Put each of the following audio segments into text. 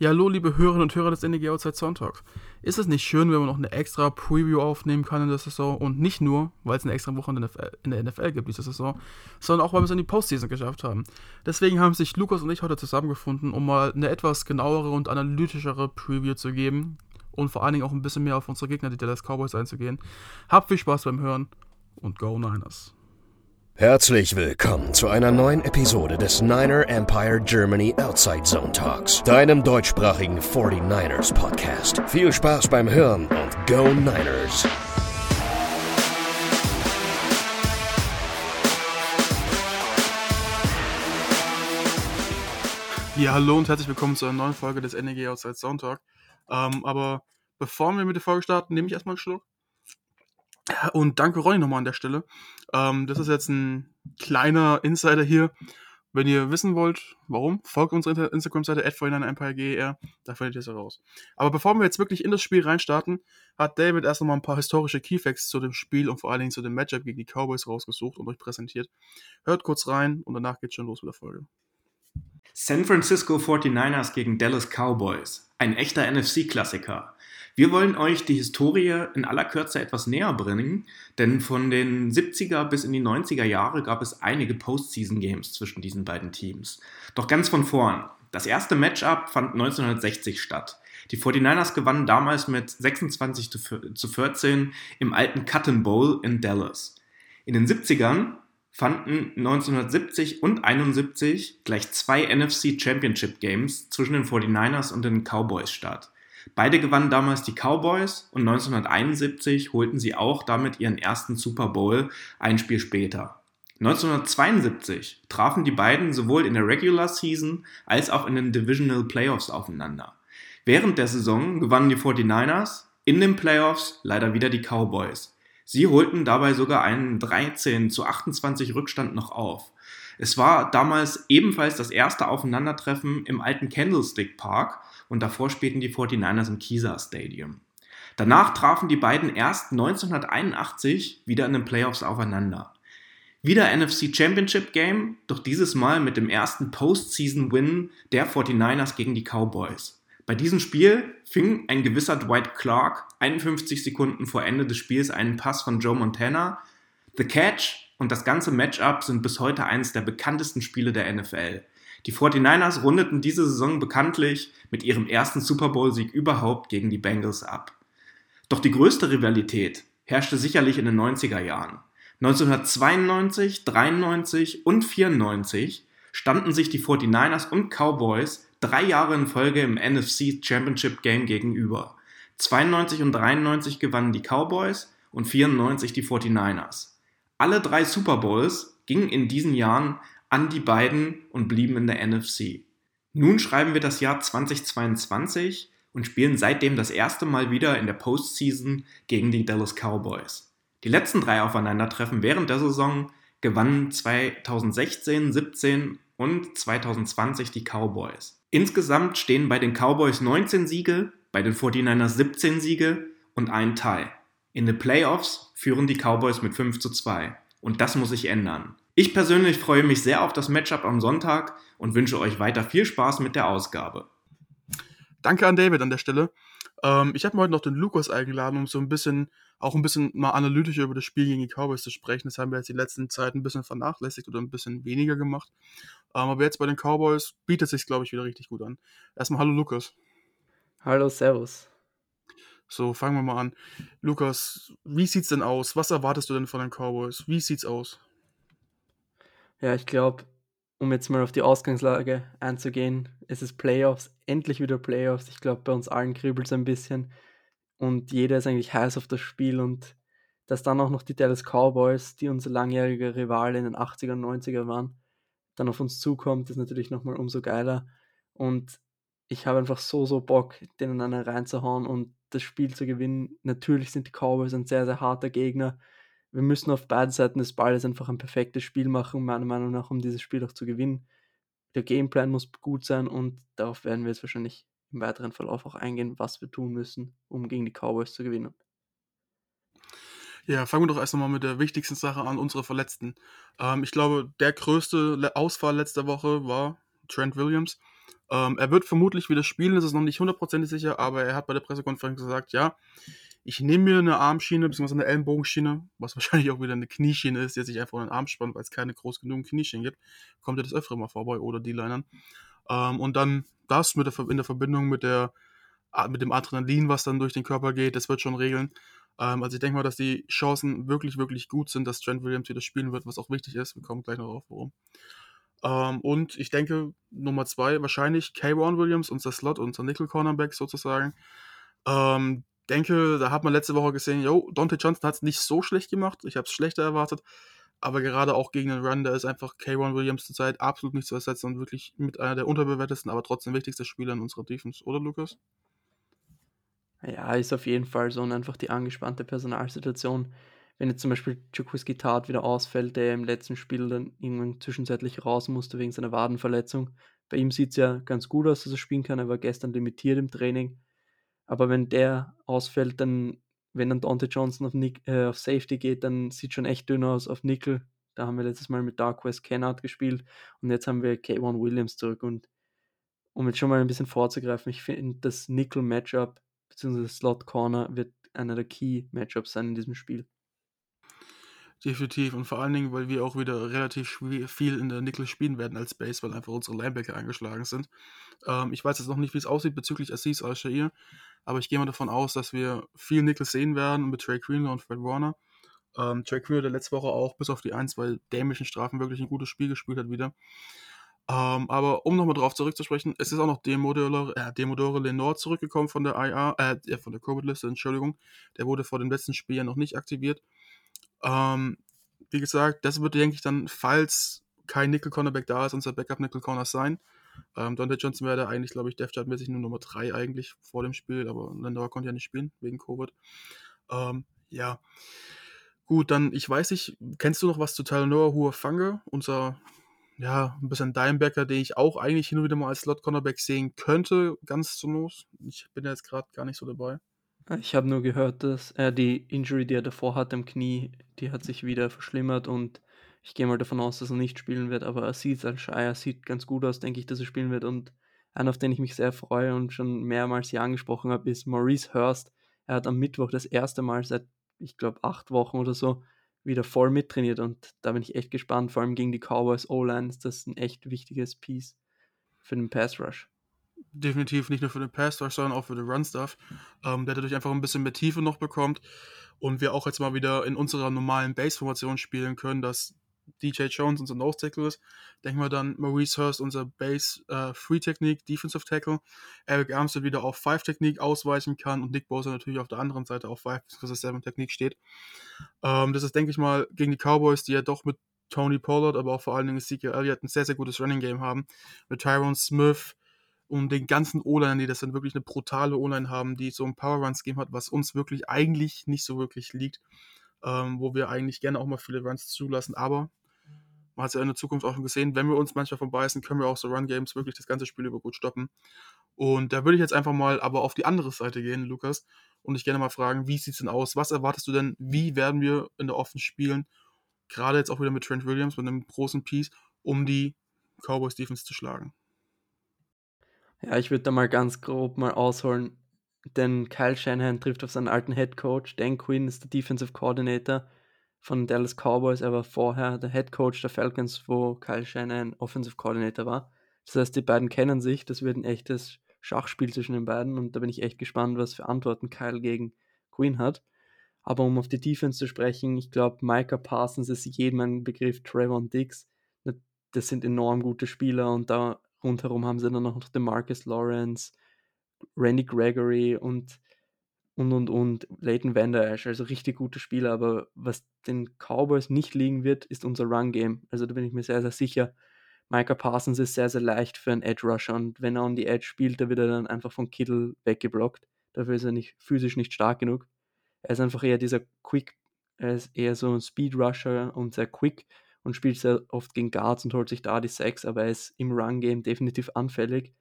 Ja, hallo, liebe Hörerinnen und Hörer des NEG Outside Sonntag. Ist es nicht schön, wenn man noch eine extra Preview aufnehmen kann in der Saison und nicht nur, weil es eine extra Woche in der, NFL, in der NFL gibt diese Saison, sondern auch, weil wir es in die Postseason geschafft haben. Deswegen haben sich Lukas und ich heute zusammengefunden, um mal eine etwas genauere und analytischere Preview zu geben und vor allen Dingen auch ein bisschen mehr auf unsere Gegner, die Dallas Cowboys, einzugehen. Habt viel Spaß beim Hören und Go Niners! Herzlich willkommen zu einer neuen Episode des Niner Empire Germany Outside Zone Talks, deinem deutschsprachigen 49ers Podcast. Viel Spaß beim Hören und Go Niners! Ja, hallo und herzlich willkommen zu einer neuen Folge des NEG Outside Zone Talk. Ähm, aber bevor wir mit der Folge starten, nehme ich erstmal einen Schluck. Und danke Ronny nochmal an der Stelle. Ähm, das ist jetzt ein kleiner Insider hier. Wenn ihr wissen wollt, warum, folgt unserer Instagram-Seite @49empireger, da findet ihr es heraus. Aber bevor wir jetzt wirklich in das Spiel reinstarten, hat David erst nochmal ein paar historische Keyfacts zu dem Spiel und vor allen Dingen zu dem Matchup gegen die Cowboys rausgesucht und euch präsentiert. Hört kurz rein und danach geht's schon los mit der Folge. San Francisco 49ers gegen Dallas Cowboys. Ein echter NFC-Klassiker. Wir wollen euch die Historie in aller Kürze etwas näher bringen, denn von den 70er bis in die 90er Jahre gab es einige Postseason-Games zwischen diesen beiden Teams. Doch ganz von vorn. Das erste Matchup fand 1960 statt. Die 49ers gewannen damals mit 26 zu 14 im alten Cotton Bowl in Dallas. In den 70ern fanden 1970 und 71 gleich zwei NFC Championship Games zwischen den 49ers und den Cowboys statt. Beide gewannen damals die Cowboys und 1971 holten sie auch damit ihren ersten Super Bowl ein Spiel später. 1972 trafen die beiden sowohl in der Regular Season als auch in den Divisional Playoffs aufeinander. Während der Saison gewannen die 49ers, in den Playoffs leider wieder die Cowboys. Sie holten dabei sogar einen 13 zu 28 Rückstand noch auf. Es war damals ebenfalls das erste Aufeinandertreffen im alten Candlestick Park und davor spielten die 49ers im Kisa Stadium. Danach trafen die beiden erst 1981 wieder in den Playoffs aufeinander. Wieder NFC Championship Game, doch dieses Mal mit dem ersten Postseason-Win der 49ers gegen die Cowboys. Bei diesem Spiel fing ein gewisser Dwight Clark 51 Sekunden vor Ende des Spiels einen Pass von Joe Montana. The Catch und das ganze Matchup sind bis heute eines der bekanntesten Spiele der NFL. Die 49ers rundeten diese Saison bekanntlich mit ihrem ersten Super Bowl-Sieg überhaupt gegen die Bengals ab. Doch die größte Rivalität herrschte sicherlich in den 90er Jahren. 1992, 93 und 94 standen sich die 49ers und Cowboys drei Jahre in Folge im NFC Championship Game gegenüber. 92 und 93 gewannen die Cowboys und 94 die 49ers. Alle drei Super Bowls gingen in diesen Jahren an die beiden und blieben in der NFC. Nun schreiben wir das Jahr 2022 und spielen seitdem das erste Mal wieder in der Postseason gegen die Dallas Cowboys. Die letzten drei Aufeinandertreffen während der Saison gewannen 2016, 17 und 2020 die Cowboys. Insgesamt stehen bei den Cowboys 19 Siege, bei den 49ers 17 Siege und ein Tie. In den Playoffs führen die Cowboys mit 5 zu 2. Und das muss sich ändern. Ich persönlich freue mich sehr auf das Matchup am Sonntag und wünsche euch weiter viel Spaß mit der Ausgabe. Danke an David an der Stelle. Ähm, ich habe mir heute noch den Lukas eingeladen, um so ein bisschen, auch ein bisschen mal analytischer über das Spiel gegen die Cowboys zu sprechen. Das haben wir jetzt die letzten Zeit ein bisschen vernachlässigt oder ein bisschen weniger gemacht. Ähm, aber jetzt bei den Cowboys bietet sich, glaube ich, wieder richtig gut an. Erstmal hallo Lukas. Hallo, Servus. So, fangen wir mal an. Lukas, wie sieht's denn aus? Was erwartest du denn von den Cowboys? Wie sieht's aus? Ja, ich glaube, um jetzt mal auf die Ausgangslage einzugehen, es ist Playoffs, endlich wieder Playoffs. Ich glaube, bei uns allen kribbelt es ein bisschen und jeder ist eigentlich heiß auf das Spiel und dass dann auch noch die Dallas Cowboys, die unser langjähriger Rivale in den 80er und 90er waren, dann auf uns zukommt, ist natürlich nochmal umso geiler. Und ich habe einfach so, so Bock, denen einen reinzuhauen und das Spiel zu gewinnen. Natürlich sind die Cowboys ein sehr, sehr harter Gegner wir müssen auf beiden Seiten des Balles einfach ein perfektes Spiel machen, meiner Meinung nach, um dieses Spiel auch zu gewinnen. Der Gameplan muss gut sein und darauf werden wir jetzt wahrscheinlich im weiteren Verlauf auch eingehen, was wir tun müssen, um gegen die Cowboys zu gewinnen. Ja, fangen wir doch erst einmal mit der wichtigsten Sache an, unsere Verletzten. Ähm, ich glaube, der größte Ausfall letzter Woche war Trent Williams. Ähm, er wird vermutlich wieder spielen, das ist noch nicht hundertprozentig sicher, aber er hat bei der Pressekonferenz gesagt, ja, ich nehme mir eine Armschiene bzw. eine Ellenbogenschiene, was wahrscheinlich auch wieder eine Knieschiene ist, die sich einfach in den Arm spannt, weil es keine groß genug Knieschienen gibt. Kommt ja das öfter mal vor bei oder D-Linern. Ähm, und dann das mit der, in der Verbindung mit, der, mit dem Adrenalin, was dann durch den Körper geht, das wird schon regeln. Ähm, also ich denke mal, dass die Chancen wirklich, wirklich gut sind, dass Trent Williams wieder spielen wird, was auch wichtig ist. Wir kommen gleich noch drauf, warum. Ähm, und ich denke, Nummer zwei, wahrscheinlich K-Ron Williams, unser Slot, unser Nickel-Cornerback sozusagen. Ähm, denke, da hat man letzte Woche gesehen, yo, Dante Johnson hat es nicht so schlecht gemacht. Ich habe es schlechter erwartet. Aber gerade auch gegen den Run, da ist einfach K1 Williams zurzeit absolut nicht zu ersetzen und wirklich mit einer der unterbewertesten, aber trotzdem wichtigsten Spieler in unserer Defense, oder Lukas? Ja, ist auf jeden Fall so und einfach die angespannte Personalsituation. Wenn jetzt zum Beispiel Jakuski Tat wieder ausfällt, der im letzten Spiel dann irgendwann zwischenzeitlich raus musste wegen seiner Wadenverletzung. Bei ihm sieht es ja ganz gut aus, dass er spielen kann. Er war gestern limitiert im Training. Aber wenn der ausfällt, dann, wenn dann Dante Johnson auf, Nick, äh, auf Safety geht, dann sieht schon echt dünn aus auf Nickel. Da haben wir letztes Mal mit Dark West Kennard gespielt und jetzt haben wir K1 Williams zurück. Und um jetzt schon mal ein bisschen vorzugreifen, ich finde, das Nickel-Matchup bzw. Slot Corner wird einer der Key-Matchups sein in diesem Spiel. Definitiv und vor allen Dingen, weil wir auch wieder relativ viel in der Nickel spielen werden als Base, weil einfach unsere Linebacker eingeschlagen sind. Ähm, ich weiß jetzt noch nicht, wie es aussieht bezüglich Assis Al-Shair, aber ich gehe mal davon aus, dass wir viel Nickel sehen werden mit Trey Greenlaw und Fred Warner. Ähm, Trey Greenlaw, der letzte Woche auch bis auf die ein, zwei dämlichen Strafen wirklich ein gutes Spiel gespielt hat wieder. Ähm, aber um nochmal drauf zurückzusprechen, es ist auch noch Demodore, äh, Demodore Lenore zurückgekommen von der IA, äh, von der Covid-Liste, Entschuldigung. Der wurde vor dem letzten Spiel ja noch nicht aktiviert. Ähm, wie gesagt, das wird, denke ich, dann, falls kein Nickel-Cornerback da ist, unser Backup-Nickel-Corner sein. Ähm, Dante Johnson wäre eigentlich, glaube ich, Death Chart-mäßig nur Nummer 3 eigentlich vor dem Spiel, aber Landauer konnte ja nicht spielen, wegen Covid. Ähm, ja. Gut, dann, ich weiß nicht, kennst du noch was zu Talanoa Huafange, unser, ja, ein bisschen Dimebacker, den ich auch eigentlich hin und wieder mal als Slot-Cornerback sehen könnte, ganz zu Not. Ich bin ja jetzt gerade gar nicht so dabei. Ich habe nur gehört, dass er die Injury, die er davor hat am Knie, die hat sich wieder verschlimmert und ich gehe mal davon aus, dass er nicht spielen wird, aber Aziz Al-Shire sieht ganz gut aus, denke ich, dass er spielen wird. Und einer, auf den ich mich sehr freue und schon mehrmals hier angesprochen habe, ist Maurice Hurst. Er hat am Mittwoch das erste Mal seit, ich glaube, acht Wochen oder so wieder voll mittrainiert und da bin ich echt gespannt. Vor allem gegen die Cowboys O-Line ist das ein echt wichtiges Piece für den Pass Rush. Definitiv nicht nur für den Pass Rush, sondern auch für den Run Stuff, ähm, der dadurch einfach ein bisschen mehr Tiefe noch bekommt und wir auch jetzt mal wieder in unserer normalen Base-Formation spielen können, dass DJ Jones unser Nose Tackle ist. Denken wir dann Maurice Hurst unser Base äh, Free Technique, Defensive Tackle. Eric Armstead wieder auf 5 Technique ausweichen kann und Nick Bosa natürlich auf der anderen Seite auf 5 7 Technique steht. Ähm, das ist, denke ich mal, gegen die Cowboys, die ja doch mit Tony Pollard, aber auch vor allen Dingen Ezekiel Elliott ein sehr, sehr gutes Running Game haben. Mit Tyrone Smith und den ganzen O-Line, die das dann wirklich eine brutale O-Line haben, die so ein Power-Run-Scheme hat, was uns wirklich eigentlich nicht so wirklich liegt. Ähm, wo wir eigentlich gerne auch mal viele Runs zulassen, aber man hat es ja in der Zukunft auch schon gesehen, wenn wir uns manchmal verbeißen, können wir auch so Run-Games wirklich das ganze Spiel über gut stoppen. Und da würde ich jetzt einfach mal aber auf die andere Seite gehen, Lukas, und dich gerne mal fragen, wie sieht es denn aus? Was erwartest du denn? Wie werden wir in der Offense spielen? Gerade jetzt auch wieder mit Trent Williams, mit einem großen Piece, um die Cowboys Defense zu schlagen. Ja, ich würde da mal ganz grob mal ausholen, denn Kyle Shanahan trifft auf seinen alten Head Coach. Dan Quinn ist der Defensive Coordinator von Dallas Cowboys. Er war vorher der Head Coach der Falcons, wo Kyle Shanahan Offensive Coordinator war. Das heißt, die beiden kennen sich. Das wird ein echtes Schachspiel zwischen den beiden und da bin ich echt gespannt, was für Antworten Kyle gegen Queen hat. Aber um auf die Defense zu sprechen, ich glaube, Micah Parsons ist jedem ein Begriff, Trayvon Diggs. Das sind enorm gute Spieler und da rundherum haben sie dann noch den Marcus Lawrence, Randy Gregory und und und und Leighton Vander Esch, also richtig gute Spieler, aber was den Cowboys nicht liegen wird, ist unser Run Game. Also da bin ich mir sehr, sehr sicher. Micah Parsons ist sehr, sehr leicht für einen Edge Rusher und wenn er on die Edge spielt, da wird er dann einfach von Kittle weggeblockt. Dafür ist er nicht physisch nicht stark genug. Er ist einfach eher dieser Quick, er ist eher so ein Speed Rusher und sehr quick und spielt sehr oft gegen Guards und holt sich da die Sacks, aber er ist im Run Game definitiv anfällig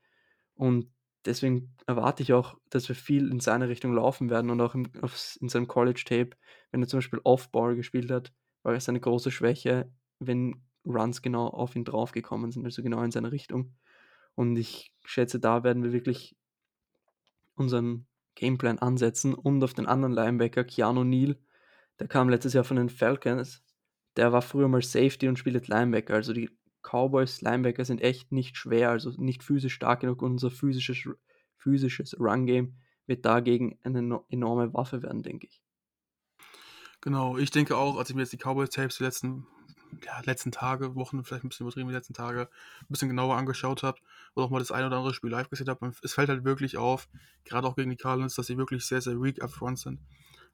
und deswegen erwarte ich auch, dass wir viel in seine Richtung laufen werden und auch im, auf, in seinem College-Tape, wenn er zum Beispiel Off-Ball gespielt hat, war es eine große Schwäche, wenn Runs genau auf ihn draufgekommen sind, also genau in seine Richtung. Und ich schätze, da werden wir wirklich unseren Gameplan ansetzen und auf den anderen Linebacker, Keanu Neal, der kam letztes Jahr von den Falcons. Der war früher mal Safety und spielt jetzt Linebacker. Also die Cowboys Linebacker sind echt nicht schwer, also nicht physisch stark genug. Unser physisches, physisches Run-Game wird dagegen eine enorme Waffe werden, denke ich. Genau, ich denke auch, als ich mir jetzt die Cowboys-Tapes die letzten, ja, letzten Tage, Wochen, vielleicht ein bisschen übertrieben, die letzten Tage, ein bisschen genauer angeschaut habe oder auch mal das eine oder andere Spiel live gesehen habe, es fällt halt wirklich auf, gerade auch gegen die Cardinals, dass sie wirklich sehr, sehr weak up front sind.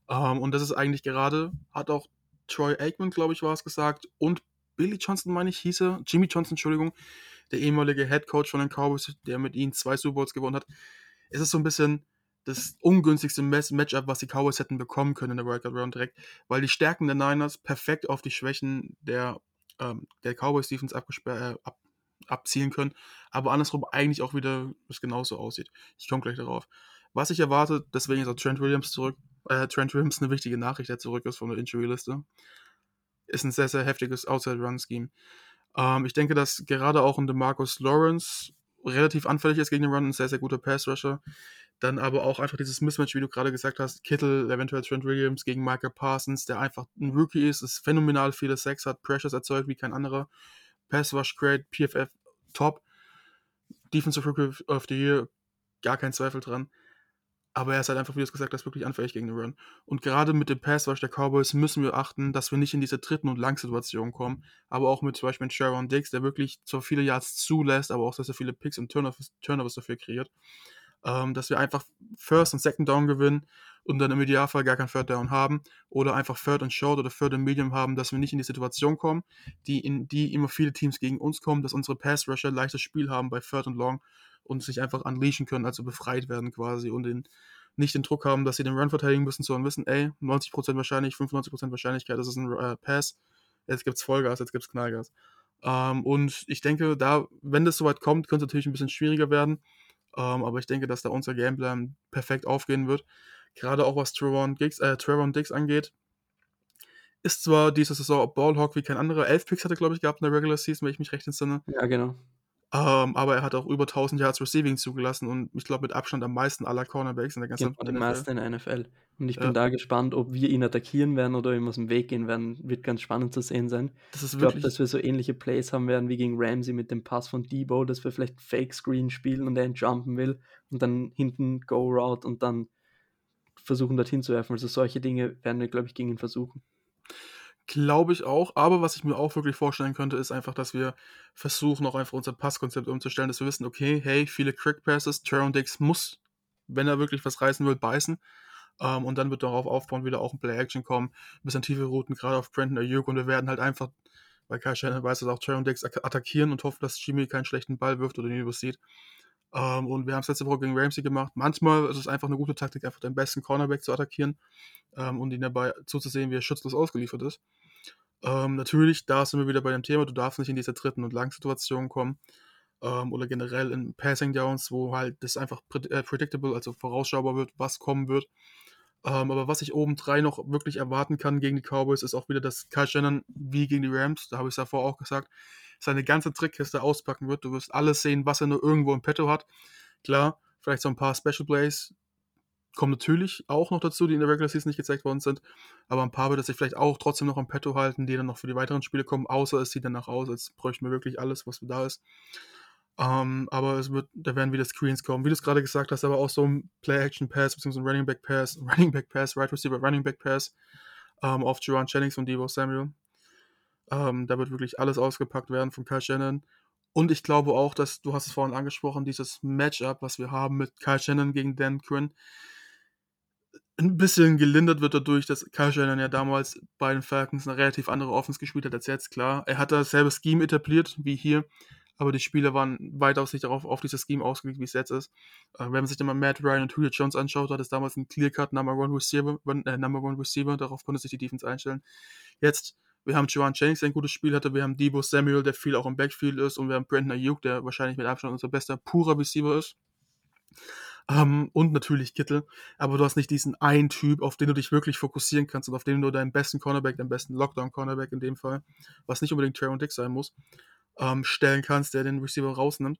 Ähm, und das ist eigentlich gerade, hat auch Troy Aikman, glaube ich, war es gesagt, und Billy Johnson, meine ich, hieß er, Jimmy Johnson, Entschuldigung, der ehemalige Head Coach von den Cowboys, der mit ihnen zwei Super Bowls gewonnen hat. Es ist so ein bisschen das ungünstigste Matchup, was die Cowboys hätten bekommen können in der Wildcard Round direkt, weil die Stärken der Niners perfekt auf die Schwächen der, ähm, der Cowboys Defense äh, ab, abzielen können, aber andersrum eigentlich auch wieder es genauso aussieht. Ich komme gleich darauf. Was ich erwarte, deswegen ist auch Trent Williams zurück, äh, Trent Williams eine wichtige Nachricht, der zurück ist von der Injury-Liste. Ist ein sehr, sehr heftiges Outside-Run-Scheme. Ähm, ich denke, dass gerade auch in Marcus Lawrence relativ anfällig ist gegen den Run, ein sehr, sehr guter Pass-Rusher. Dann aber auch einfach dieses Mismatch, wie du gerade gesagt hast, Kittel, eventuell Trent Williams gegen Michael Parsons, der einfach ein Rookie ist, ist phänomenal viele Sex hat, Pressures erzeugt wie kein anderer. Pass Rush great, PFF top. Defensive Rookie of the Year, gar kein Zweifel dran. Aber er ist halt einfach, wie du es gesagt hast, wirklich anfällig gegen den Run. Und gerade mit dem Pass Rush der Cowboys müssen wir achten, dass wir nicht in diese dritten und Langsituation kommen. Aber auch mit zum Beispiel Sharon Diggs, der wirklich zwar viele Yards zulässt, aber auch sehr, sehr viele Picks und Turnovers, Turnovers dafür kreiert. Ähm, dass wir einfach First und Second Down gewinnen und dann im Idealfall gar kein Third Down haben oder einfach Third und Short oder Third und Medium haben, dass wir nicht in die Situation kommen, die in die immer viele Teams gegen uns kommen, dass unsere Pass Rusher leichtes Spiel haben bei Third und Long und sich einfach unleashen können, also befreit werden quasi und den, nicht den Druck haben, dass sie den Run verteidigen müssen, sondern wissen, ey, 90% wahrscheinlich, 95% Wahrscheinlichkeit, das ist ein äh, Pass, jetzt gibt's Vollgas, jetzt gibt's Knallgas. Ähm, und ich denke, da, wenn das soweit kommt, könnte es natürlich ein bisschen schwieriger werden, ähm, aber ich denke, dass da unser Gameplan perfekt aufgehen wird. Gerade auch was Trevor Diggs, äh, Trevor Diggs angeht, ist zwar diese Saison Ballhawk wie kein anderer. Elf Picks hatte, glaube ich, gehabt in der Regular Season, wenn ich mich recht entsinne. Ja, genau. Ähm, aber er hat auch über 1000 Yards Receiving zugelassen und ich glaube mit Abstand am meisten aller Cornerbacks in der ganzen genau, NFL. meisten in der NFL. Und ich ja. bin da gespannt, ob wir ihn attackieren werden oder ihm aus dem Weg gehen werden. Wird ganz spannend zu sehen sein. ich glaube, dass wir so ähnliche Plays haben werden wie gegen Ramsey mit dem Pass von Debo, dass wir vielleicht Fake Screen spielen und er ihn jumpen will und dann hinten Go Route und dann versuchen dorthin zu werfen. Also solche Dinge werden wir, glaube ich, gegen ihn versuchen. Glaube ich auch, aber was ich mir auch wirklich vorstellen könnte, ist einfach, dass wir versuchen, auch einfach unser Passkonzept umzustellen, dass wir wissen, okay, hey, viele Crack Passes, Jaron Dix muss, wenn er wirklich was reißen will, beißen. Ähm, und dann wird darauf aufbauen, wieder auch ein Play-Action kommen, ein bisschen tiefe Routen, gerade auf Brandon Ayuk und wir werden halt einfach, weil Kai Shannon weiß, dass auch Jaron Dix attackieren und hoffen, dass Jimmy keinen schlechten Ball wirft oder ihn übersieht. Ähm, und wir haben es letzte Woche gegen Ramsey gemacht. Manchmal ist es einfach eine gute Taktik, einfach den besten Cornerback zu attackieren ähm, und ihn dabei zuzusehen, wie er schutzlos ausgeliefert ist. Ähm, natürlich, da sind wir wieder bei dem Thema, du darfst nicht in diese dritten und langen Situationen kommen. Ähm, oder generell in Passing Downs, wo halt das einfach äh, predictable, also vorausschaubar wird, was kommen wird. Ähm, aber was ich obendrein noch wirklich erwarten kann gegen die Cowboys, ist auch wieder, dass Kyle Shannon wie gegen die Rams, da habe ich es davor auch gesagt, seine ganze Trickkiste auspacken wird. Du wirst alles sehen, was er nur irgendwo im Petto hat. Klar, vielleicht so ein paar Special Plays kommen natürlich auch noch dazu, die in der Regular Season nicht gezeigt worden sind. Aber ein paar wird er sich vielleicht auch trotzdem noch im Petto halten, die dann noch für die weiteren Spiele kommen, außer es sieht danach aus, als bräuchten wir wirklich alles, was da ist. Ähm, aber es wird, da werden wieder Screens kommen. Wie du es gerade gesagt hast, aber auch so ein Play-Action-Pass, beziehungsweise ein Running Back Pass, Running Back Pass, Right Receiver, Running Back Pass ähm, auf Jerron Jennings und Devo Samuel. Ähm, da wird wirklich alles ausgepackt werden von Kyle Shannon. Und ich glaube auch, dass, du hast es vorhin angesprochen, dieses Matchup, was wir haben mit Kyle Shannon gegen Dan Quinn, ein bisschen gelindert wird dadurch, dass Kyle Shannon ja damals bei den Falcons eine relativ andere Offense gespielt hat als jetzt, klar. Er hat dasselbe Scheme etabliert wie hier, aber die Spieler waren weitaus nicht darauf auf dieses Scheme ausgelegt, wie es jetzt ist. Äh, wenn man sich dann mal Matt Ryan und Julio Jones anschaut, hat es damals ein Clear-Cut Number One Receiver, äh, Number One Receiver, darauf konnte sich die Defense einstellen. Jetzt wir haben Joan Jennings, der ein gutes Spiel hatte. Wir haben Debo Samuel, der viel auch im Backfield ist. Und wir haben Brandon Ayuk, der wahrscheinlich mit Abstand unser bester purer Receiver ist. Ähm, und natürlich Kittel. Aber du hast nicht diesen einen Typ, auf den du dich wirklich fokussieren kannst und auf den du deinen besten Cornerback, deinen besten Lockdown-Cornerback in dem Fall, was nicht unbedingt Trey und Dick sein muss, ähm, stellen kannst, der den Receiver rausnimmt.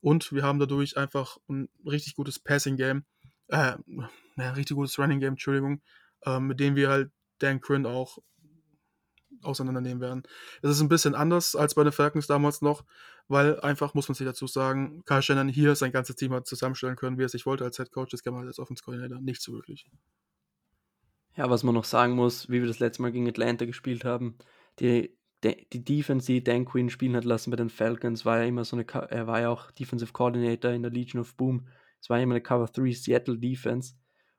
Und wir haben dadurch einfach ein richtig gutes Passing-Game, äh, ja, richtig gutes Running-Game, Entschuldigung, äh, mit dem wir halt Dan Quinn auch auseinandernehmen werden. Es ist ein bisschen anders als bei den Falcons damals noch, weil einfach, muss man sich dazu sagen, Kyle Shannon hier sein ganzes Team hat zusammenstellen können, wie er sich wollte als Head Coach. Das kann man als Offense Coordinator nicht so wirklich. Ja, was man noch sagen muss, wie wir das letzte Mal gegen Atlanta gespielt haben, die, die, die Defense, die Dan Quinn spielen hat lassen bei den Falcons, war ja immer so eine, er war ja auch Defensive Coordinator in der Legion of Boom. Es war immer eine Cover 3 Seattle Defense.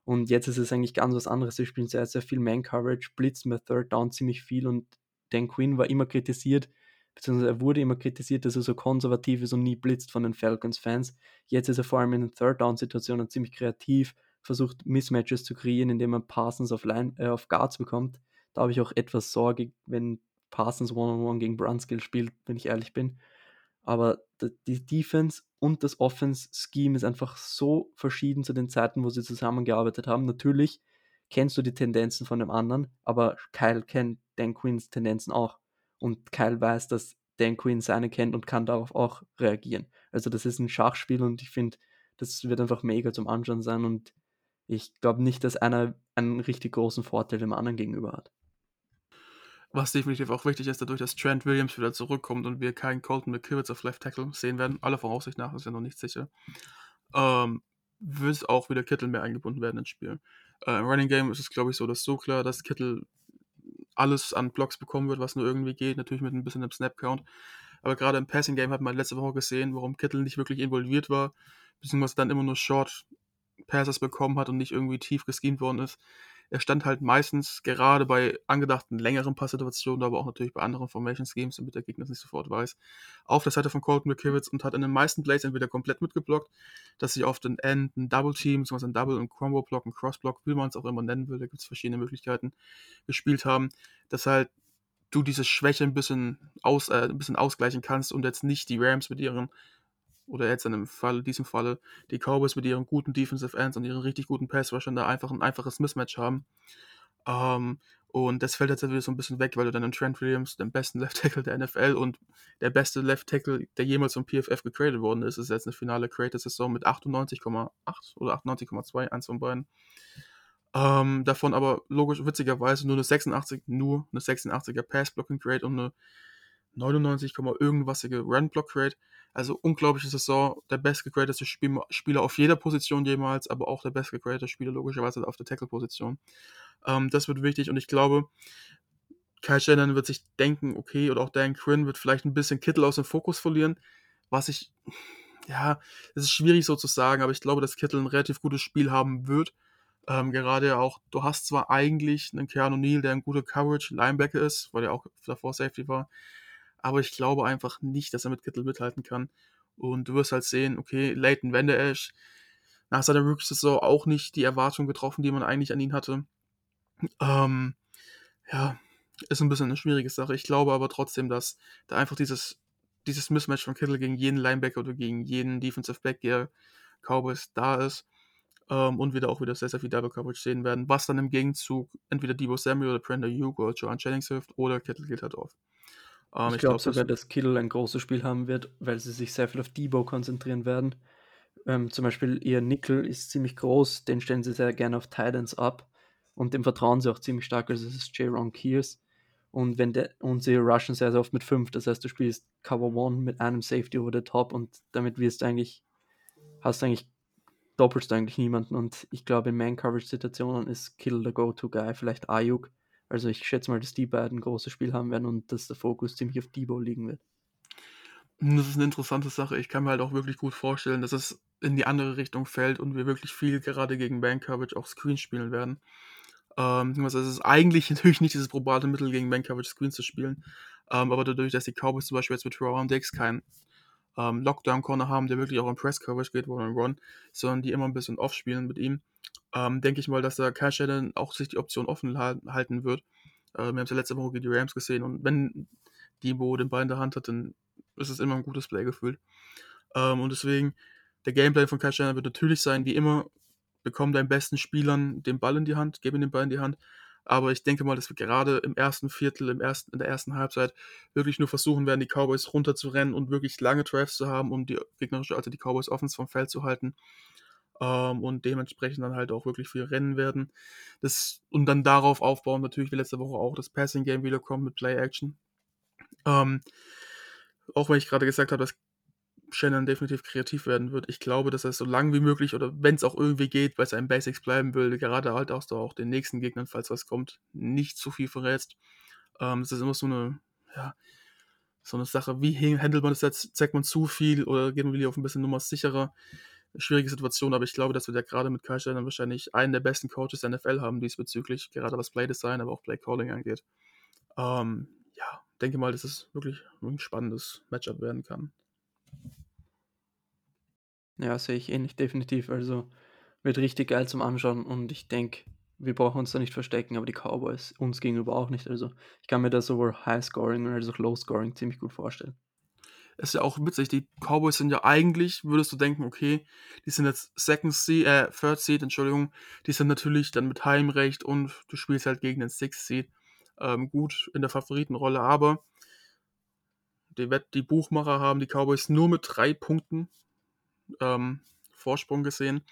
Und jetzt ist es eigentlich ganz was anderes. Sie spielen sehr, sehr viel Man-Coverage, blitzen bei Third Down ziemlich viel und Dan Quinn war immer kritisiert, beziehungsweise er wurde immer kritisiert, dass er so konservativ ist und nie blitzt von den Falcons-Fans. Jetzt ist er vor allem in den Third-Down-Situationen ziemlich kreativ, versucht Mismatches zu kreieren, indem man Parsons auf, Line, äh, auf Guards bekommt. Da habe ich auch etwas Sorge, wenn Parsons One-on-One -on -one gegen Brunskill spielt, wenn ich ehrlich bin. Aber die Defense und das Offense-Scheme ist einfach so verschieden zu den Zeiten, wo sie zusammengearbeitet haben. Natürlich kennst du die Tendenzen von dem anderen, aber Kyle kennt Dan Quinns Tendenzen auch. Und Kyle weiß, dass Dan Quinn seine kennt und kann darauf auch reagieren. Also das ist ein Schachspiel und ich finde, das wird einfach mega zum Anschauen sein und ich glaube nicht, dass einer einen richtig großen Vorteil dem anderen gegenüber hat. Was definitiv auch wichtig ist, dadurch, dass Trent Williams wieder zurückkommt und wir keinen Colton McKivitz auf Left Tackle sehen werden, aller Voraussicht nach, ist ja noch nicht sicher, ähm, wird auch wieder Kittel mehr eingebunden werden ins Spiel. Äh, Im Running Game ist es, glaube ich, so, dass so klar, dass Kittel alles an Blocks bekommen wird, was nur irgendwie geht, natürlich mit ein bisschen einem Snap-Count. Aber gerade im Passing Game hat man letzte Woche gesehen, warum Kittel nicht wirklich involviert war, beziehungsweise dann immer nur Short Passes bekommen hat und nicht irgendwie tief geschemt worden ist er stand halt meistens gerade bei angedachten längeren Passsituationen, aber auch natürlich bei anderen Formation Schemes, damit der Gegner es nicht sofort weiß, auf der Seite von Colton McKivitz und hat in den meisten Plays entweder komplett mitgeblockt, dass sie auf den End ein Double Team, beziehungsweise ein Double und Combo Block, ein Cross Block, wie man es auch immer nennen will, da gibt es verschiedene Möglichkeiten, gespielt haben, dass halt du diese Schwäche ein bisschen, aus, äh, ein bisschen ausgleichen kannst und jetzt nicht die Rams mit ihren oder jetzt in dem Fall, diesem Falle, die Cowboys mit ihren guten Defensive Ends und ihren richtig guten Pass-Rushern da einfach ein einfaches Mismatch haben. Ähm, und das fällt jetzt wieder so ein bisschen weg, weil du dann einen Trent Williams, den besten Left Tackle der NFL und der beste Left Tackle, der jemals vom PFF gegradet worden ist, ist jetzt eine finale Creator-Saison mit 98,8 oder 98,2, eins von beiden. Ähm, davon aber logisch, witzigerweise nur eine 86, nur eine 86er Pass-Blocking-Grade und eine 99, irgendwasige Run-Block-Grade. Also unglaubliche Saison, der bestgegradete Spieler auf jeder Position jemals, aber auch der bestgegradete Spieler logischerweise auf der Tackle-Position. Ähm, das wird wichtig und ich glaube, Kyle Shannon wird sich denken, okay, oder auch Dan Quinn wird vielleicht ein bisschen Kittel aus dem Fokus verlieren, was ich, ja, es ist schwierig so zu sagen, aber ich glaube, dass Kittel ein relativ gutes Spiel haben wird. Ähm, gerade auch, du hast zwar eigentlich einen Keanu Neal, der ein guter Coverage-Linebacker ist, weil er auch davor Safety war, aber ich glaube einfach nicht, dass er mit Kittel mithalten kann. Und du wirst halt sehen, okay, Leighton Vander Esch nach seiner Rookie-Saison auch nicht die Erwartung getroffen, die man eigentlich an ihn hatte. Ähm, ja, ist ein bisschen eine schwierige Sache. Ich glaube aber trotzdem, dass da einfach dieses, dieses Mismatch von Kittel gegen jeden Linebacker oder gegen jeden Defensive Back der Cowboys da ist. Ähm, und wieder auch wieder sehr, sehr viel Double Coverage sehen werden, was dann im Gegenzug entweder Debo Samuel oder Brenda Hugh oder Joan Jennings hilft oder Kittel geht halt auf. Ähm, ich, ich glaube glaub, sogar, dass Kittle ein großes Spiel haben wird, weil sie sich sehr viel auf Debo konzentrieren werden. Ähm, zum Beispiel ihr Nickel ist ziemlich groß, den stellen sie sehr gerne auf Titans ab und dem vertrauen sie auch ziemlich stark, also es ist J. Ron Kears. Und, wenn der, und sie rushen sehr, sehr oft mit 5, das heißt, du spielst Cover 1 mit einem Safety over the top und damit wirst du eigentlich, hast du eigentlich, doppelst du eigentlich niemanden und ich glaube, in Man-Coverage-Situationen ist Kill the Go-To-Guy, vielleicht Ayuk, also ich schätze mal, dass die beiden ein großes Spiel haben werden und dass der Fokus ziemlich auf Debo liegen wird. Das ist eine interessante Sache. Ich kann mir halt auch wirklich gut vorstellen, dass es in die andere Richtung fällt und wir wirklich viel gerade gegen Bank Coverage auch Screen spielen werden. Ähm, es ist eigentlich natürlich nicht dieses probate Mittel, gegen Bank Coverage Screen zu spielen. Ähm, aber dadurch, dass die Cowboys zum Beispiel jetzt mit Rowan Dix keinen ähm, Lockdown-Corner haben, der wirklich auch in Press Coverage geht, on Run, sondern die immer ein bisschen off spielen mit ihm, ähm, denke ich mal, dass der Cash dann auch sich die Option offen halten wird. Äh, wir haben es ja letzte Woche gegen die Rams gesehen und wenn Debo den Ball in der Hand hat, dann ist es immer ein gutes Play gefühlt. Ähm, und deswegen, der Gameplay von Cash wird natürlich sein, wie immer, bekomm deinen besten Spielern den Ball in die Hand, gib ihm den Ball in die Hand, Aber ich denke mal, dass wir gerade im ersten Viertel, im ersten, in der ersten Halbzeit wirklich nur versuchen werden, die Cowboys runterzurennen und wirklich lange Drives zu haben, um die gegnerische, also die Cowboys Offense vom Feld zu halten. Ähm, und dementsprechend dann halt auch wirklich viel rennen werden. Das, und dann darauf aufbauen, natürlich wie letzte Woche auch das Passing Game wiederkommt mit Play Action. Ähm, auch wenn ich gerade gesagt habe, dass Shannon definitiv kreativ werden wird. Ich glaube, dass er so lang wie möglich oder wenn es auch irgendwie geht, bei seinen Basics bleiben will, gerade halt auch, auch den nächsten Gegnern, falls was kommt, nicht zu viel verrätst. Ähm, es ist immer so eine, ja, so eine Sache, wie handelt man das jetzt? Zeigt man zu viel oder geht man wieder auf ein bisschen Nummer sicherer? Schwierige Situation, aber ich glaube, dass wir da gerade mit Kai Shannon wahrscheinlich einen der besten Coaches der NFL haben diesbezüglich, gerade was Play Design, aber auch Play Calling angeht. Ähm, ja, denke mal, dass es wirklich ein spannendes Matchup werden kann. Ja, sehe ich ähnlich, definitiv. Also wird richtig geil zum Anschauen und ich denke, wir brauchen uns da nicht verstecken, aber die Cowboys uns gegenüber auch nicht. Also ich kann mir da sowohl High Scoring als auch Low Scoring ziemlich gut vorstellen. Ist ja auch witzig, die Cowboys sind ja eigentlich, würdest du denken, okay, die sind jetzt Second Seed, äh, Third Seed, Entschuldigung, die sind natürlich dann mit Heimrecht und du spielst halt gegen den Sixth Seed ähm, gut in der Favoritenrolle, aber die, die Buchmacher haben die Cowboys nur mit drei Punkten ähm, Vorsprung gesehen.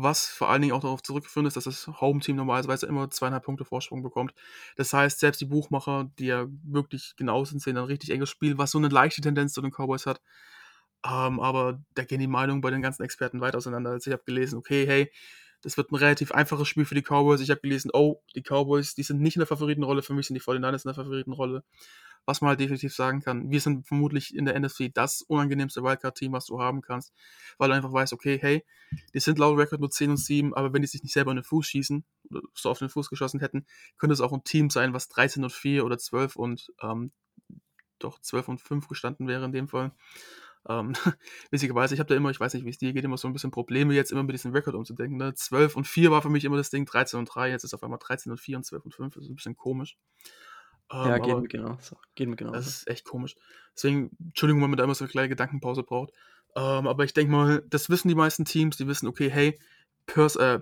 Was vor allen Dingen auch darauf zurückgeführt ist, dass das Home-Team normalerweise immer zweieinhalb Punkte Vorsprung bekommt. Das heißt, selbst die Buchmacher, die ja wirklich genau sind, sehen ein richtig enges Spiel, was so eine leichte Tendenz zu den Cowboys hat. Ähm, aber da gehen die Meinungen bei den ganzen Experten weit auseinander. Also ich habe gelesen, okay, hey, das wird ein relativ einfaches Spiel für die Cowboys. Ich habe gelesen, oh, die Cowboys, die sind nicht in der Favoritenrolle. Für mich sind die 49ers in der Favoritenrolle was man halt definitiv sagen kann. Wir sind vermutlich in der NFC das unangenehmste Wildcard-Team, was du haben kannst, weil du einfach weißt, okay, hey, die sind laut Record nur 10 und 7, aber wenn die sich nicht selber in den Fuß schießen, oder so auf den Fuß geschossen hätten, könnte es auch ein Team sein, was 13 und 4 oder 12 und ähm, doch 12 und 5 gestanden wäre in dem Fall. Ähm, witzigerweise, ich habe da immer, ich weiß nicht, wie es dir geht, immer so ein bisschen Probleme, jetzt immer mit diesem Rekord umzudenken. Ne? 12 und 4 war für mich immer das Ding, 13 und 3, jetzt ist auf einmal 13 und 4 und 12 und 5, das ist ein bisschen komisch. Ähm, ja, geht mir genau so. Geht mir genau Das ist echt komisch. Deswegen, Entschuldigung, wenn man da immer so eine kleine Gedankenpause braucht. Ähm, aber ich denke mal, das wissen die meisten Teams, die wissen, okay, hey, pers äh,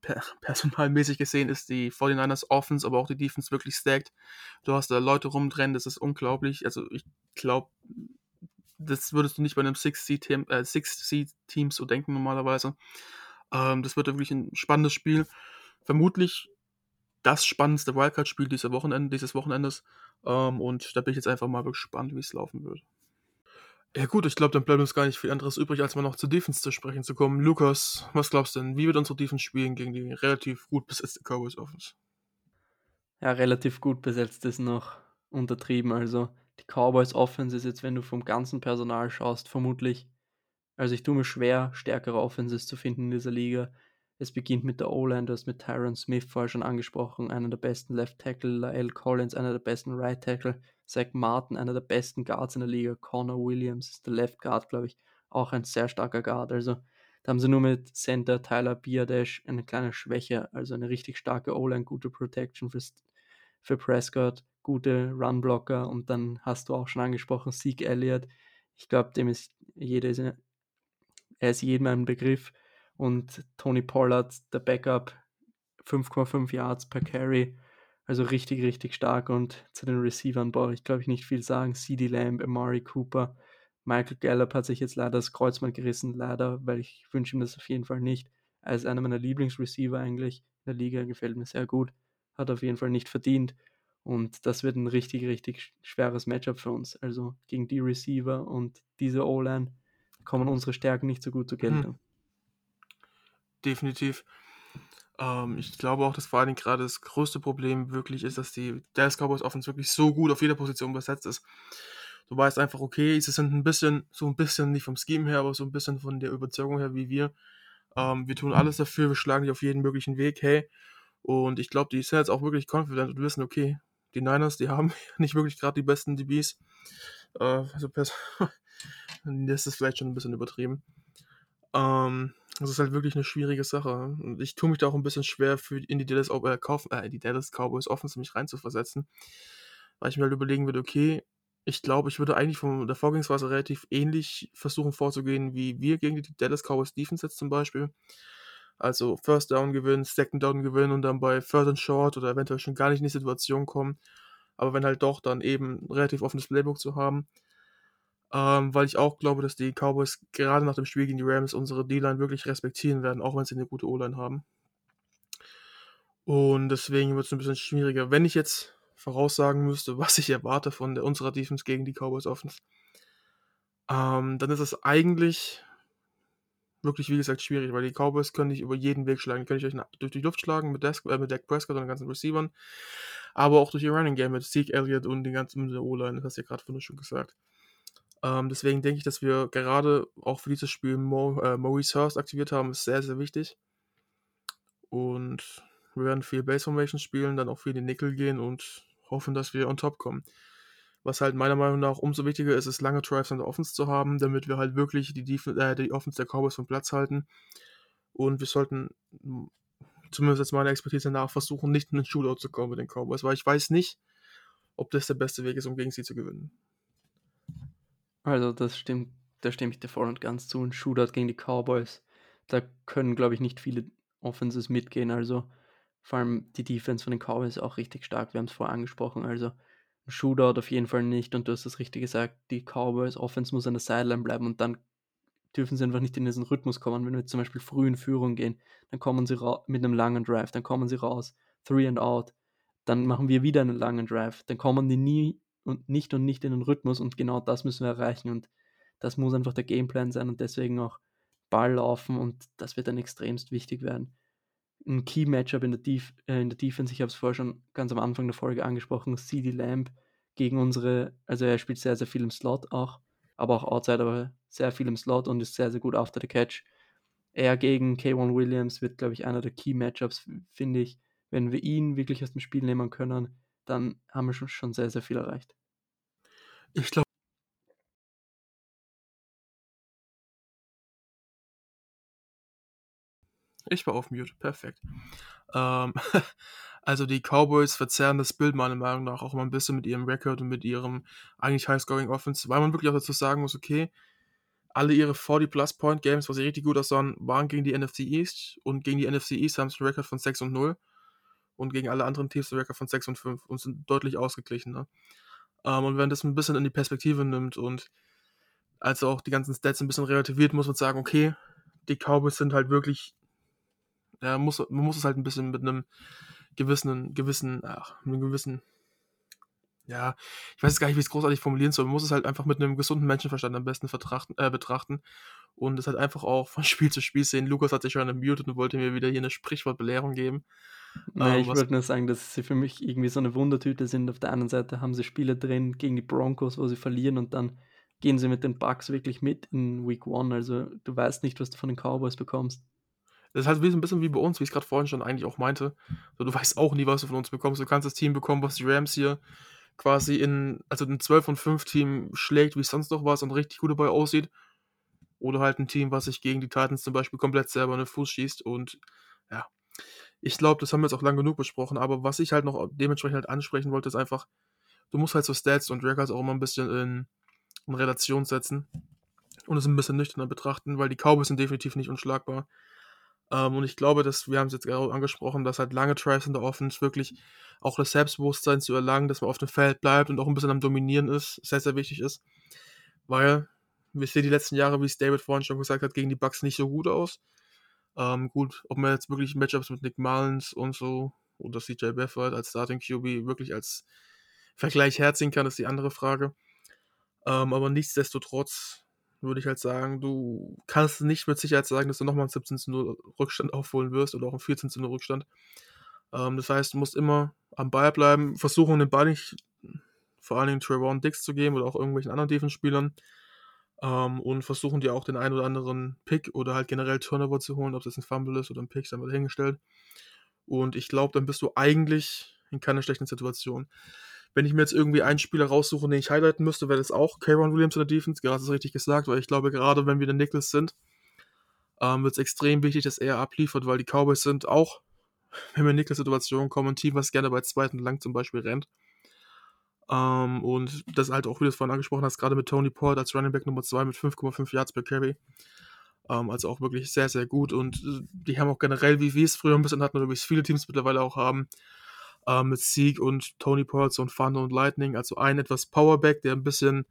per personalmäßig gesehen ist die 49ers Offense, aber auch die Defense wirklich stacked. Du hast da Leute rumdrennen, das ist unglaublich. Also ich glaube, das würdest du nicht bei einem Six-Seed-Team äh, Six so denken normalerweise. Ähm, das wird wirklich ein spannendes Spiel. Vermutlich das spannendste Wildcard-Spiel dieses, Wochenende, dieses Wochenendes. Ähm, und da bin ich jetzt einfach mal gespannt, wie es laufen wird. Ja gut, ich glaube, dann bleibt uns gar nicht viel anderes übrig, als mal noch zur Defense zu sprechen zu kommen. Lukas, was glaubst du denn? Wie wird unsere Defense spielen gegen die relativ gut besetzte Cowboys Offense? Ja, relativ gut besetzt ist noch untertrieben. Also die Cowboys Offense ist jetzt, wenn du vom ganzen Personal schaust, vermutlich, also ich tue mir schwer, stärkere Offenses zu finden in dieser Liga. Es beginnt mit der O-Line, du hast mit Tyron Smith vorher schon angesprochen, einer der besten Left Tackle, Lael Collins, einer der besten Right Tackle, Zach Martin, einer der besten Guards in der Liga, Connor Williams ist der Left Guard, glaube ich, auch ein sehr starker Guard. Also da haben sie nur mit Center Tyler Biadash eine kleine Schwäche, also eine richtig starke O-Line, gute Protection für, für Prescott, gute Run-Blocker und dann hast du auch schon angesprochen, Zeke Elliott. Ich glaube, dem ist jeder, er ist jedem ein Begriff und Tony Pollard, der Backup, 5,5 Yards per Carry. Also richtig, richtig stark. Und zu den Receivern brauche ich, glaube ich, nicht viel sagen. CD Lamb, Amari Cooper, Michael Gallup hat sich jetzt leider das Kreuzband gerissen, leider, weil ich wünsche ihm das auf jeden Fall nicht. Er ist einer meiner Lieblingsreceiver eigentlich in der Liga, gefällt mir sehr gut. Hat auf jeden Fall nicht verdient. Und das wird ein richtig, richtig schweres Matchup für uns. Also gegen die Receiver und diese O-Line kommen unsere Stärken nicht so gut zur Geltung. Hm definitiv. Ähm, ich glaube auch, dass vor Dingen gerade das größte Problem wirklich ist, dass die Dallas Cowboys Offense wirklich so gut auf jeder Position besetzt ist. Du weißt einfach, okay, sie sind ein bisschen, so ein bisschen nicht vom Scheme her, aber so ein bisschen von der Überzeugung her wie wir. Ähm, wir tun alles dafür, wir schlagen dich auf jeden möglichen Weg, hey. Und ich glaube, die sind jetzt auch wirklich confident und wissen, okay, die Niners, die haben nicht wirklich gerade die besten DBs. Äh, also, das ist vielleicht schon ein bisschen übertrieben. Ähm, das ist halt wirklich eine schwierige Sache. Ich tue mich da auch ein bisschen schwer, für in die Dallas, äh, Kauf, äh, die Dallas Cowboys Offense mich reinzuversetzen. Weil ich mir halt überlegen würde, okay, ich glaube, ich würde eigentlich von der Vorgehensweise relativ ähnlich versuchen vorzugehen, wie wir gegen die Dallas Cowboys Defense jetzt zum Beispiel. Also First Down gewinnen, Second Down gewinnen und dann bei Third and Short oder eventuell schon gar nicht in die Situation kommen. Aber wenn halt doch, dann eben ein relativ offenes Playbook zu haben. Ähm, weil ich auch glaube, dass die Cowboys gerade nach dem Spiel gegen die Rams unsere D-Line wirklich respektieren werden, auch wenn sie eine gute O-Line haben. Und deswegen wird es ein bisschen schwieriger. Wenn ich jetzt voraussagen müsste, was ich erwarte von der, unserer Defense gegen die Cowboys Offense, ähm, dann ist es eigentlich wirklich, wie gesagt, schwierig, weil die Cowboys können nicht über jeden Weg schlagen. Die können nicht durch die Luft schlagen mit, Desk, äh, mit Dak Prescott und den ganzen Receivern, aber auch durch ihr Running Game mit Zeke Elliott und den ganzen O-Line, das hast du ja gerade schon gesagt. Ähm, deswegen denke ich, dass wir gerade auch für dieses Spiel Mo, äh, Maurice Hurst aktiviert haben, ist sehr, sehr wichtig. Und wir werden viel Base Formation spielen, dann auch viel in den Nickel gehen und hoffen, dass wir on top kommen. Was halt meiner Meinung nach umso wichtiger ist, ist lange Drives an der Offense zu haben, damit wir halt wirklich die, Def äh, die Offense der Cowboys vom Platz halten. Und wir sollten, zumindest jetzt meiner Expertise nach, versuchen, nicht in einen Shootout zu kommen mit den Cowboys, weil ich weiß nicht, ob das der beste Weg ist, um gegen sie zu gewinnen. Also, das stimmt, da stimme ich dir voll und ganz zu. Ein Shootout gegen die Cowboys, da können, glaube ich, nicht viele Offenses mitgehen. Also, vor allem die Defense von den Cowboys ist auch richtig stark. Wir haben es vorher angesprochen. Also, ein Shootout auf jeden Fall nicht. Und du hast es richtig gesagt, die Cowboys Offense muss an der Sideline bleiben und dann dürfen sie einfach nicht in diesen Rhythmus kommen. Wenn wir zum Beispiel früh in Führung gehen, dann kommen sie mit einem langen Drive, dann kommen sie raus, three and out, dann machen wir wieder einen langen Drive, dann kommen die nie und nicht und nicht in den Rhythmus und genau das müssen wir erreichen und das muss einfach der Gameplan sein und deswegen auch Ball laufen und das wird dann extremst wichtig werden ein Key-Matchup in, der Def äh, in der Defense. Ich habe es vorher schon ganz am Anfang der Folge angesprochen. CD Lamb gegen unsere, also er spielt sehr, sehr viel im Slot auch, aber auch outside, aber sehr viel im Slot und ist sehr, sehr gut after the catch. Er gegen K1 Williams wird, glaube ich, einer der Key-Matchups, finde ich. Wenn wir ihn wirklich aus dem Spiel nehmen können, dann haben wir schon, schon sehr, sehr viel erreicht. Ich glaube, Ich war auf Mute, perfekt. Ähm, also die Cowboys verzerren das Bild meiner Meinung nach auch immer ein bisschen mit ihrem Record und mit ihrem eigentlich High-Scoring Offense, weil man wirklich auch dazu sagen muss, okay, alle ihre 40-Plus-Point-Games, was sie richtig gut aussahen, waren gegen die NFC East und gegen die NFC East haben sie einen Record von 6 und 0 und gegen alle anderen Teams einen Record von 6 und 5 und sind deutlich ausgeglichen. Ne? Ähm, und wenn das ein bisschen in die Perspektive nimmt und also auch die ganzen Stats ein bisschen relativiert, muss man sagen, okay, die Cowboys sind halt wirklich ja, muss, man muss es halt ein bisschen mit einem gewissen, gewissen, ach, einem gewissen, ja, ich weiß gar nicht, wie ich es großartig formulieren soll. Man muss es halt einfach mit einem gesunden Menschenverstand am besten äh, betrachten und es halt einfach auch von Spiel zu Spiel sehen. Lukas hat sich schon gemutet und wollte mir wieder hier eine Sprichwortbelehrung geben. Nein, ähm, ich wollte nur sagen, dass sie für mich irgendwie so eine Wundertüte sind. Auf der einen Seite haben sie Spiele drin gegen die Broncos, wo sie verlieren und dann gehen sie mit den Bucks wirklich mit in Week One. Also du weißt nicht, was du von den Cowboys bekommst. Das ist halt ein bisschen wie bei uns, wie ich es gerade vorhin schon eigentlich auch meinte. So, du weißt auch nie, was du von uns bekommst. Du kannst das Team bekommen, was die Rams hier quasi in, also ein 12 und 5 Team schlägt, wie es sonst noch was und richtig gut dabei aussieht. Oder halt ein Team, was sich gegen die Titans zum Beispiel komplett selber in den Fuß schießt. Und ja, ich glaube, das haben wir jetzt auch lang genug besprochen. Aber was ich halt noch dementsprechend halt ansprechen wollte, ist einfach, du musst halt so Stats und Records auch immer ein bisschen in, in Relation setzen und es ein bisschen nüchterner betrachten, weil die Cowboys sind definitiv nicht unschlagbar. Ähm, und ich glaube, dass, wir haben es jetzt gerade angesprochen, dass halt lange Drives in der Offense wirklich auch das Selbstbewusstsein zu erlangen, dass man auf dem Feld bleibt und auch ein bisschen am Dominieren ist, sehr, sehr wichtig ist. Weil wir sehen die letzten Jahre, wie es David vorhin schon gesagt hat, gegen die Bucks nicht so gut aus. Ähm, gut, ob man jetzt wirklich Matchups mit Nick Mullins und so oder CJ Beffert als Starting QB wirklich als Vergleich herziehen kann, ist die andere Frage. Ähm, aber nichtsdestotrotz würde ich halt sagen, du kannst nicht mit Sicherheit sagen, dass du nochmal einen 17 zu 0 Rückstand aufholen wirst oder auch einen 14 zu 0 Rückstand. Ähm, das heißt, du musst immer am Ball bleiben, versuchen, den Ball nicht vor allen Dingen Trevor Dix zu geben oder auch irgendwelchen anderen Defense-Spielern ähm, und versuchen dir auch den einen oder anderen Pick oder halt generell Turnover zu holen, ob das ein Fumble ist oder ein Pick, sei mal dahingestellt. Und ich glaube, dann bist du eigentlich in keiner schlechten Situation. Wenn ich mir jetzt irgendwie einen Spieler raussuche, den ich highlighten müsste, wäre das auch Kayron Williams in der Defense. Gerade ist richtig gesagt, weil ich glaube, gerade wenn wir den Nichols sind, ähm, wird es extrem wichtig, dass er abliefert, weil die Cowboys sind auch, wenn wir in Nichols-Situationen kommen, ein Team, was gerne bei zweiten lang zum Beispiel rennt. Ähm, und das halt auch, wie du es vorhin angesprochen hast, gerade mit Tony Pollard als Running Back Nummer 2 mit 5,5 Yards per Carry. Ähm, also auch wirklich sehr, sehr gut. Und äh, die haben auch generell, wie wir es früher ein bisschen hatten oder wie es viele Teams mittlerweile auch haben, äh, mit Sieg und Tony Ports und Thunder und Lightning. Also ein etwas Powerback, der ein bisschen,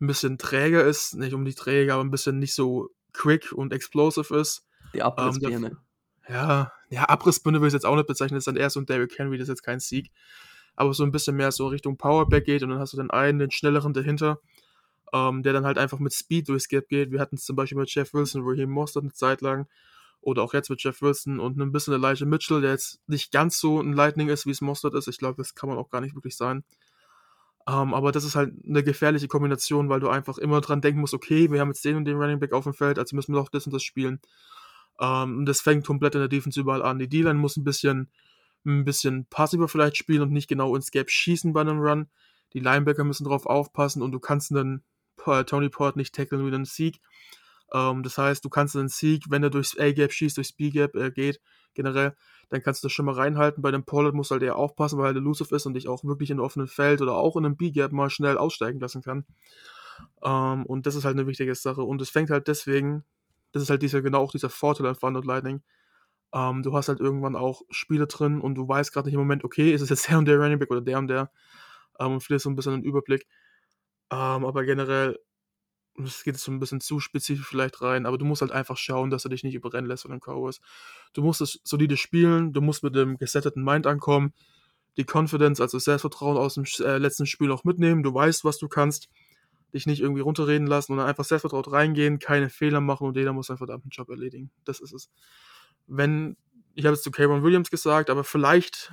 ein bisschen träger ist, nicht um die Träger, aber ein bisschen nicht so quick und explosive ist. Die Abrissbirne. Ähm, ja, ja, Abrissbirne will ich jetzt auch nicht bezeichnen, das ist dann eher so ein Derrick Henry, das ist jetzt kein Sieg. Aber so ein bisschen mehr so Richtung Powerback geht und dann hast du den einen, den schnelleren dahinter, ähm, der dann halt einfach mit Speed durchs Gap geht. Wir hatten es zum Beispiel mit Jeff Wilson, Raheem Mostert eine Zeit lang. Oder auch jetzt mit Jeff Wilson und ein bisschen Elijah Mitchell, der jetzt nicht ganz so ein Lightning ist, wie es Mostert ist. Ich glaube, das kann man auch gar nicht wirklich sein. Ähm, aber das ist halt eine gefährliche Kombination, weil du einfach immer dran denken musst, okay, wir haben jetzt den und den Running Back auf dem Feld, also müssen wir doch das und das spielen. Ähm, und das fängt komplett in der Defense überall an. Die D-Line muss ein bisschen, ein bisschen passiver vielleicht spielen und nicht genau ins Gap schießen bei einem Run. Die Linebacker müssen drauf aufpassen und du kannst einen Tony Port nicht tackeln wie einen Sieg. Ähm, das heißt, du kannst einen Sieg, wenn er durchs A-Gap schießt, durchs B-Gap äh, geht, generell, dann kannst du das schon mal reinhalten. Bei dem Pollard musst du halt eher aufpassen, weil er elusive ist und dich auch wirklich in offenen Feld oder auch in einem B-Gap mal schnell aussteigen lassen kann. Ähm, und das ist halt eine wichtige Sache. Und es fängt halt deswegen, das ist halt dieser, genau auch dieser Vorteil an Thunder und Lightning. Ähm, du hast halt irgendwann auch Spiele drin und du weißt gerade nicht im Moment, okay, ist es jetzt der und der Running Back oder der und der. Ähm, und vielleicht so ein bisschen einen Überblick. Ähm, aber generell, es geht so ein bisschen zu spezifisch vielleicht rein, aber du musst halt einfach schauen, dass er dich nicht überrennen lässt von den Cowboys. Du musst es solide spielen, du musst mit dem gesetteten Mind ankommen, die Confidence, also Selbstvertrauen aus dem äh, letzten Spiel auch mitnehmen, du weißt, was du kannst, dich nicht irgendwie runterreden lassen und einfach selbstvertraut reingehen, keine Fehler machen und jeder muss einen verdammten Job erledigen. Das ist es. Wenn, ich habe es zu Cameron Williams gesagt, aber vielleicht,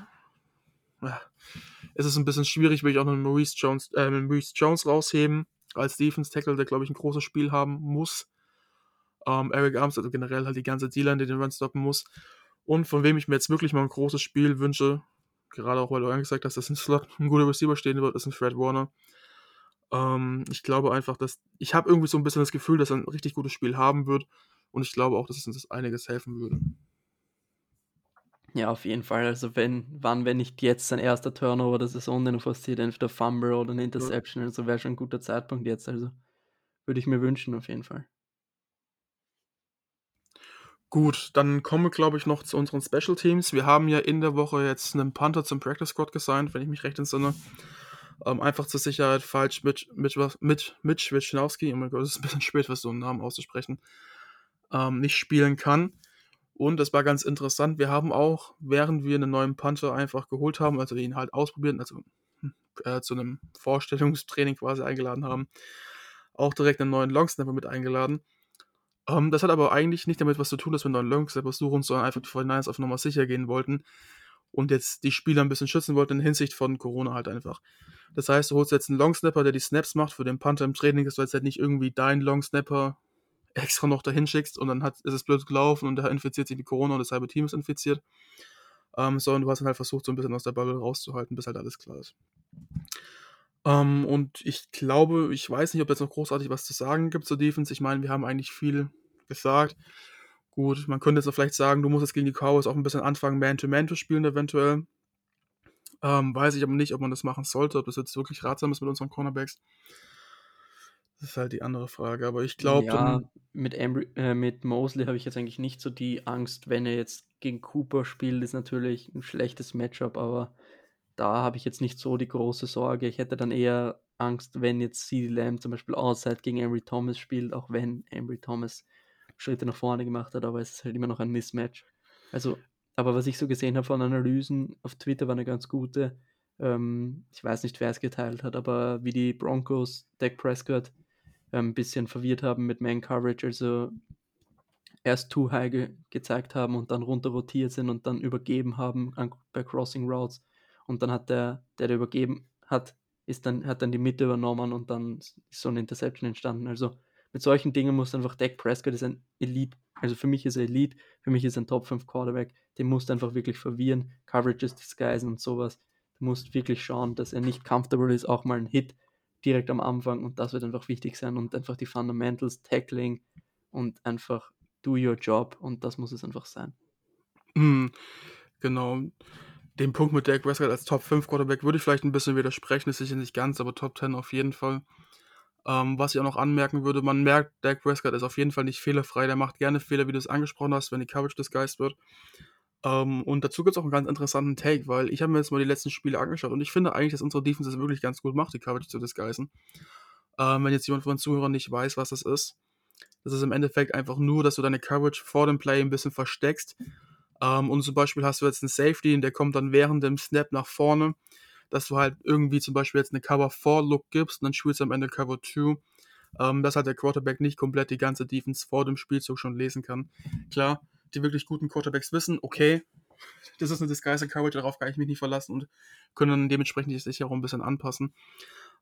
ja, ist es ein bisschen schwierig, will ich auch noch einen Maurice Jones, äh, Maurice Jones rausheben, als Defense Tackle, der, glaube ich, ein großes Spiel haben muss. Ähm, Eric Arms, also generell halt die ganze D-Line, die den Run stoppen muss. Und von wem ich mir jetzt wirklich mal ein großes Spiel wünsche, gerade auch weil du angesagt hast, dass ein Slot ein guter Receiver stehen wird, ist ein Fred Warner. Ähm, ich glaube einfach, dass ich habe irgendwie so ein bisschen das Gefühl, dass er ein richtig gutes Spiel haben wird. Und ich glaube auch, dass es uns einiges helfen würde. Ja, auf jeden Fall. Also wenn, wann, wenn nicht jetzt sein erster Turnover der Saison, den er forciert, entweder Fumble oder eine Interception, also wäre schon ein guter Zeitpunkt jetzt. Also würde ich mir wünschen, auf jeden Fall. Gut, dann kommen wir, glaube ich, noch zu unseren Special Teams. Wir haben ja in der Woche jetzt einen Panther zum Practice Squad gesigned, wenn ich mich recht entsinne. Ähm, einfach zur Sicherheit falsch mit, mit, mit, oh mein Gott, es ist ein bisschen spät, was so einen Namen auszusprechen, ähm, nicht spielen kann. Und das war ganz interessant. Wir haben auch, während wir einen neuen Panther einfach geholt haben, also ihn halt ausprobiert, also hm, äh, zu einem Vorstellungstraining quasi eingeladen haben, auch direkt einen neuen Longsnapper mit eingeladen. Ähm, das hat aber eigentlich nicht damit was zu tun, dass wir einen neuen Longsnapper suchen, sondern einfach die 49ers auf Nummer sicher gehen wollten und jetzt die Spieler ein bisschen schützen wollten in Hinsicht von Corona halt einfach. Das heißt, du holst jetzt einen Longsnapper, der die Snaps macht für den Panther im Training, dass du jetzt halt nicht irgendwie dein Longsnapper extra noch dahin schickst und dann hat, ist es blöd gelaufen und der infiziert sich mit Corona und das halbe Team ist infiziert. Ähm, sondern du hast dann halt versucht, so ein bisschen aus der Bubble rauszuhalten, bis halt alles klar ist. Ähm, und ich glaube, ich weiß nicht, ob jetzt noch großartig was zu sagen gibt zur Defense. Ich meine, wir haben eigentlich viel gesagt. Gut, man könnte jetzt vielleicht sagen, du musst jetzt gegen die Cowboys auch ein bisschen anfangen, Man-to-Man -Man zu spielen, eventuell. Ähm, weiß ich aber nicht, ob man das machen sollte, ob das jetzt wirklich ratsam ist mit unseren Cornerbacks. Das ist halt die andere Frage, aber ich glaube. Ja, mit, Ambry, äh, mit Mosley habe ich jetzt eigentlich nicht so die Angst, wenn er jetzt gegen Cooper spielt, ist natürlich ein schlechtes Matchup, aber da habe ich jetzt nicht so die große Sorge. Ich hätte dann eher Angst, wenn jetzt CD Lamb zum Beispiel outside gegen Ambry Thomas spielt, auch wenn Ambry Thomas Schritte nach vorne gemacht hat, aber es ist halt immer noch ein Mismatch. Also, aber was ich so gesehen habe von Analysen auf Twitter war eine ganz gute. Ähm, ich weiß nicht, wer es geteilt hat, aber wie die Broncos Dak Prescott ein bisschen verwirrt haben mit Man Coverage, also erst Too High ge gezeigt haben und dann runter rotiert sind und dann übergeben haben an, bei Crossing Routes und dann hat der, der, der übergeben hat, ist dann, hat dann die Mitte übernommen und dann ist so eine Interception entstanden. Also mit solchen Dingen muss einfach Dak Prescott ist ein Elite, also für mich ist er Elite, für mich ist er ein Top 5 Quarterback, den musst du einfach wirklich verwirren, Coverages disguisen und sowas. Du musst wirklich schauen, dass er nicht comfortable ist, auch mal einen Hit direkt am Anfang und das wird einfach wichtig sein und einfach die Fundamentals, Tackling und einfach do your job und das muss es einfach sein. Mhm, genau. Den Punkt mit Dak Prescott als Top 5 Quarterback würde ich vielleicht ein bisschen widersprechen, ist sicher nicht ganz, aber Top 10 auf jeden Fall. Ähm, was ich auch noch anmerken würde, man merkt, Dak Prescott ist auf jeden Fall nicht fehlerfrei. Der macht gerne Fehler, wie du es angesprochen hast, wenn die Coverage disguised wird. Ähm, und dazu gibt es auch einen ganz interessanten Take, weil ich habe mir jetzt mal die letzten Spiele angeschaut und ich finde eigentlich, dass unsere Defense es wirklich ganz gut macht, die Coverage zu disguisen. Ähm, wenn jetzt jemand von den Zuhörern nicht weiß, was das ist. Das ist im Endeffekt einfach nur, dass du deine Coverage vor dem Play ein bisschen versteckst. Ähm, und zum Beispiel hast du jetzt einen Safety und der kommt dann während dem Snap nach vorne, dass du halt irgendwie zum Beispiel jetzt eine Cover 4 Look gibst und dann spielst du am Ende Cover 2. Ähm, dass halt der Quarterback nicht komplett die ganze Defense vor dem Spielzug schon lesen kann. Klar, die wirklich guten Quarterbacks wissen, okay, das ist eine Disguise Coverage, darauf kann ich mich nicht verlassen und können dann dementsprechend die Sicherung ein bisschen anpassen.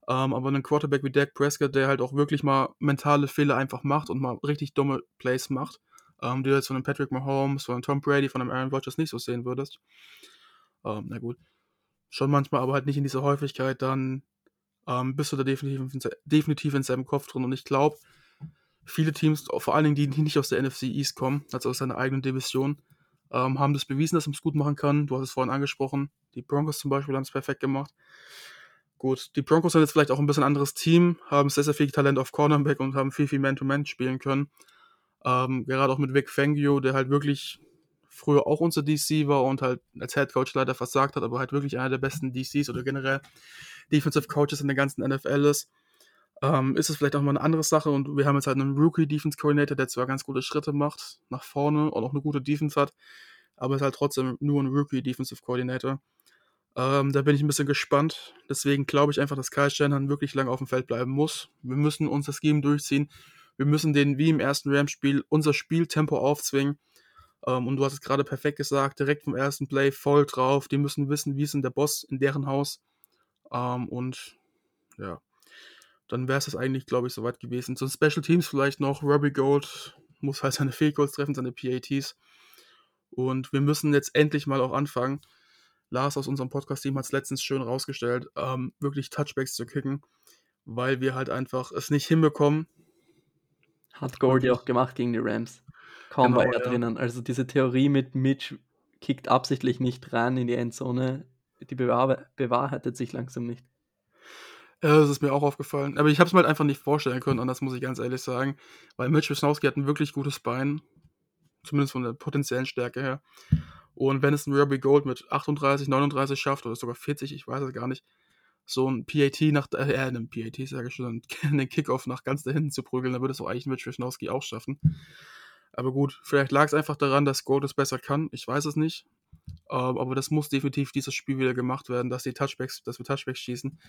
Ähm, aber ein Quarterback wie Dak Prescott, der halt auch wirklich mal mentale Fehler einfach macht und mal richtig dumme Plays macht, ähm, die du jetzt von einem Patrick Mahomes, von einem Tom Brady, von einem Aaron Rodgers nicht so sehen würdest. Ähm, na gut. Schon manchmal, aber halt nicht in dieser Häufigkeit, dann ähm, bist du da definitiv, definitiv in seinem Kopf drin. Und ich glaube, viele Teams, vor allen Dingen die, die nicht aus der NFC East kommen, also aus seiner eigenen Division, ähm, haben das bewiesen, dass man es gut machen kann. Du hast es vorhin angesprochen. Die Broncos zum Beispiel haben es perfekt gemacht. Gut, die Broncos sind jetzt vielleicht auch ein bisschen anderes Team, haben sehr, sehr viel Talent auf Cornerback und haben viel, viel Man-to-Man -Man spielen können. Ähm, gerade auch mit Vic Fangio, der halt wirklich früher auch unser DC war und halt als Head Coach leider versagt hat, aber halt wirklich einer der besten DCs oder generell Defensive Coaches in der ganzen NFL ist ähm, ist es vielleicht auch mal eine andere Sache und wir haben jetzt halt einen Rookie Defense Coordinator, der zwar ganz gute Schritte macht nach vorne und auch eine gute Defense hat, aber ist halt trotzdem nur ein Rookie Defensive Coordinator. Ähm, da bin ich ein bisschen gespannt. Deswegen glaube ich einfach, dass Kyle Shanahan wirklich lange auf dem Feld bleiben muss. Wir müssen uns das Game durchziehen. Wir müssen den, wie im ersten Rams-Spiel, unser Spieltempo aufzwingen. Ähm, und du hast es gerade perfekt gesagt, direkt vom ersten Play voll drauf. Die müssen wissen, wie ist denn der Boss in deren Haus. Ähm, und ja, dann wäre es das eigentlich, glaube ich, soweit gewesen. Zu Special Teams vielleicht noch. Robbie Gold muss halt seine Field Goals treffen, seine PATs. Und wir müssen jetzt endlich mal auch anfangen. Lars aus unserem Podcast-Team hat es letztens schön rausgestellt, ähm, wirklich Touchbacks zu kicken, weil wir halt einfach es nicht hinbekommen. Hat Goldie auch gemacht gegen die Rams. Kaum genau, war er ja. drinnen. Also diese Theorie mit Mitch kickt absichtlich nicht rein in die Endzone, die bewahr bewahrheitet sich langsam nicht. Ja, das ist mir auch aufgefallen. Aber ich habe es mir halt einfach nicht vorstellen können, und das muss ich ganz ehrlich sagen. Weil Mitch Wisnowski hat ein wirklich gutes Bein. Zumindest von der potenziellen Stärke her. Und wenn es ein Ruby Gold mit 38, 39 schafft, oder sogar 40, ich weiß es gar nicht, so ein PAT nach, äh, ein PAT, sage ich schon, einen Kickoff nach ganz da hinten zu prügeln, dann würde es auch eigentlich Mitch Wisnowski auch schaffen. Aber gut, vielleicht lag es einfach daran, dass Gold es besser kann. Ich weiß es nicht. Ähm, aber das muss definitiv dieses Spiel wieder gemacht werden, dass die Touchbacks, dass wir Touchbacks schießen.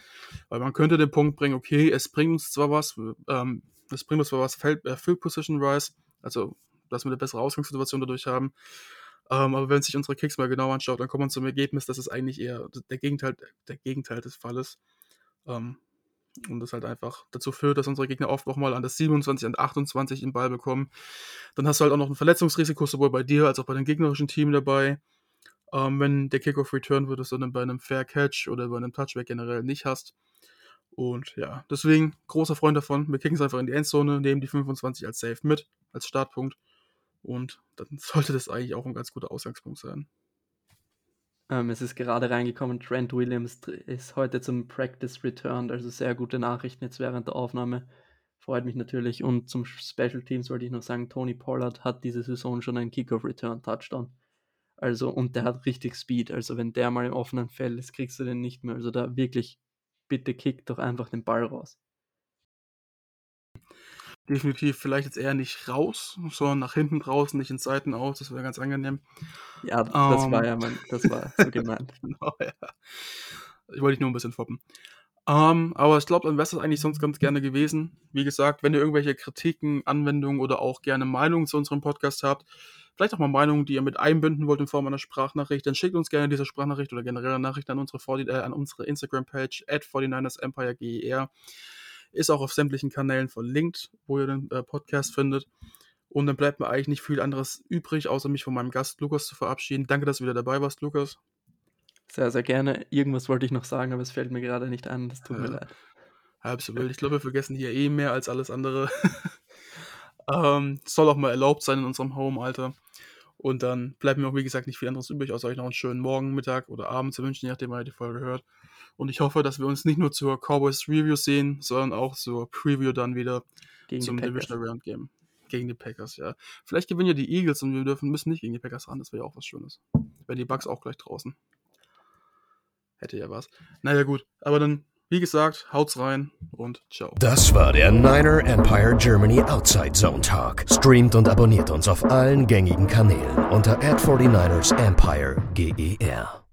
Weil man könnte den Punkt bringen, okay, es bringt uns zwar was, ähm, es bringt uns zwar was Feld, äh, Field Position Rise, also dass wir eine bessere Ausgangssituation dadurch haben. Ähm, aber wenn sich unsere Kicks mal genau anschaut, dann kommt man zum Ergebnis, dass es eigentlich eher der Gegenteil, der Gegenteil des Falles. Ähm, und das halt einfach dazu führt, dass unsere Gegner oft auch mal an das 27, an 28 den Ball bekommen. Dann hast du halt auch noch ein Verletzungsrisiko, sowohl bei dir als auch bei dem gegnerischen Team dabei ähm, wenn der Kickoff Return wird, das du dann bei einem Fair Catch oder bei einem Touchback generell nicht hast. Und ja, deswegen großer Freund davon. Wir kicken es einfach in die Endzone, nehmen die 25 als Safe mit, als Startpunkt. Und dann sollte das eigentlich auch ein ganz guter Ausgangspunkt sein. Ähm, es ist gerade reingekommen, Trent Williams ist heute zum Practice returned, also sehr gute Nachrichten jetzt während der Aufnahme. Freut mich natürlich. Und zum Special Teams wollte ich noch sagen, Tony Pollard hat diese Saison schon einen Kickoff Return Touchdown. Also, und der hat richtig Speed. Also, wenn der mal im offenen Feld ist, kriegst du den nicht mehr. Also, da wirklich, bitte kick doch einfach den Ball raus. Definitiv, vielleicht jetzt eher nicht raus, sondern nach hinten draußen, nicht in Seiten aus, das wäre ganz angenehm. Ja, das um, war ähm. ja mein, das war so gemeint. genau, ja. Ich wollte dich nur ein bisschen foppen. Um, ähm, aber ich glaube, dann wäre es eigentlich sonst ganz gerne gewesen. Wie gesagt, wenn ihr irgendwelche Kritiken, Anwendungen oder auch gerne Meinungen zu unserem Podcast habt, vielleicht auch mal Meinungen, die ihr mit einbinden wollt in Form einer Sprachnachricht, dann schickt uns gerne diese Sprachnachricht oder generelle Nachricht an unsere, äh, unsere Instagram-Page at 49ersEmpireGER. Ist auch auf sämtlichen Kanälen verlinkt, wo ihr den äh, Podcast findet. Und dann bleibt mir eigentlich nicht viel anderes übrig, außer mich von meinem Gast Lukas zu verabschieden. Danke, dass du wieder dabei warst, Lukas. Sehr, sehr gerne. Irgendwas wollte ich noch sagen, aber es fällt mir gerade nicht an. Das tut ja. mir leid. Halb so wild. Ich glaube, wir vergessen hier eh mehr als alles andere. ähm, soll auch mal erlaubt sein in unserem Home, Alter. Und dann bleibt mir auch, wie gesagt, nicht viel anderes übrig, außer euch noch einen schönen Morgen, Mittag oder Abend zu wünschen, je nachdem, wann ihr die Folge hört. Und ich hoffe, dass wir uns nicht nur zur Cowboys Review sehen, sondern auch zur Preview dann wieder Gegen zum. Divisional Round Game. Gegen die Packers, ja. Vielleicht gewinnen ja die Eagles und wir dürfen, müssen nicht gegen die Packers ran, das wäre ja auch was Schönes. Wären die Bucks auch gleich draußen. Hätte ja was. Naja, gut. Aber dann, wie gesagt, haut's rein und ciao. Das war der Niner Empire Germany Outside Zone Talk. Streamt und abonniert uns auf allen gängigen Kanälen unter ad 49 ersempire GER.